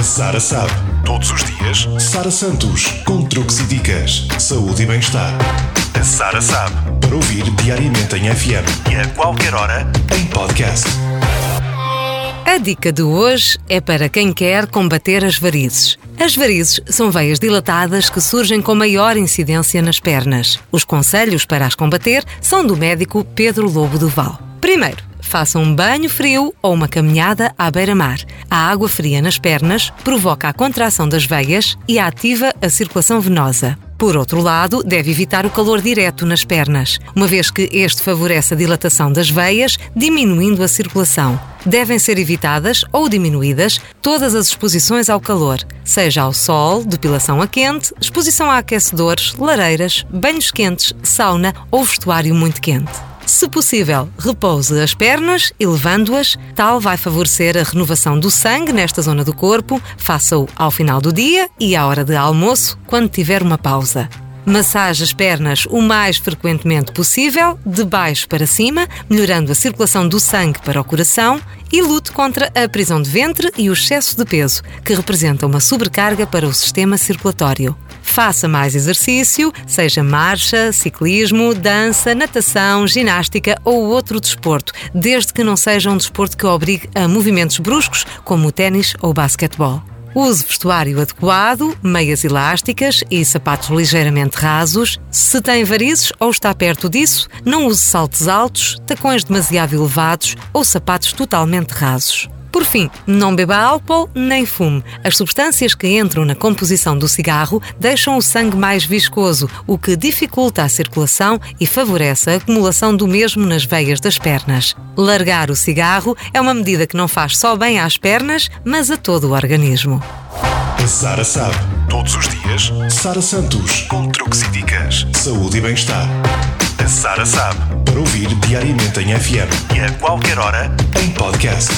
A Sara sabe. Todos os dias, Sara Santos, com truques e dicas, saúde e bem-estar. A Sara sabe. Para ouvir diariamente em FM e a qualquer hora, em podcast. A dica de hoje é para quem quer combater as varizes. As varizes são veias dilatadas que surgem com maior incidência nas pernas. Os conselhos para as combater são do médico Pedro Lobo Duval. Primeiro, faça um banho frio ou uma caminhada à beira-mar. A água fria nas pernas provoca a contração das veias e ativa a circulação venosa. Por outro lado, deve evitar o calor direto nas pernas, uma vez que este favorece a dilatação das veias, diminuindo a circulação. Devem ser evitadas ou diminuídas todas as exposições ao calor, seja ao sol, depilação a quente, exposição a aquecedores, lareiras, banhos quentes, sauna ou vestuário muito quente. Se possível, repouse as pernas, elevando-as, tal vai favorecer a renovação do sangue nesta zona do corpo. Faça-o ao final do dia e à hora de almoço, quando tiver uma pausa. Massage as pernas o mais frequentemente possível, de baixo para cima, melhorando a circulação do sangue para o coração e lute contra a prisão de ventre e o excesso de peso, que representa uma sobrecarga para o sistema circulatório. Faça mais exercício, seja marcha, ciclismo, dança, natação, ginástica ou outro desporto, desde que não seja um desporto que obrigue a movimentos bruscos, como o ténis ou o basquetebol. Use vestuário adequado, meias elásticas e sapatos ligeiramente rasos. Se tem varizes ou está perto disso, não use saltos altos, tacões demasiado elevados ou sapatos totalmente rasos. Por fim, não beba álcool nem fume. As substâncias que entram na composição do cigarro deixam o sangue mais viscoso, o que dificulta a circulação e favorece a acumulação do mesmo nas veias das pernas. Largar o cigarro é uma medida que não faz só bem às pernas, mas a todo o organismo. Sara sabe. Todos os dias, Sara Santos, com truques e dicas, saúde e bem-estar. A Sara sabe. Para ouvir diariamente em FM e a qualquer hora, em podcast.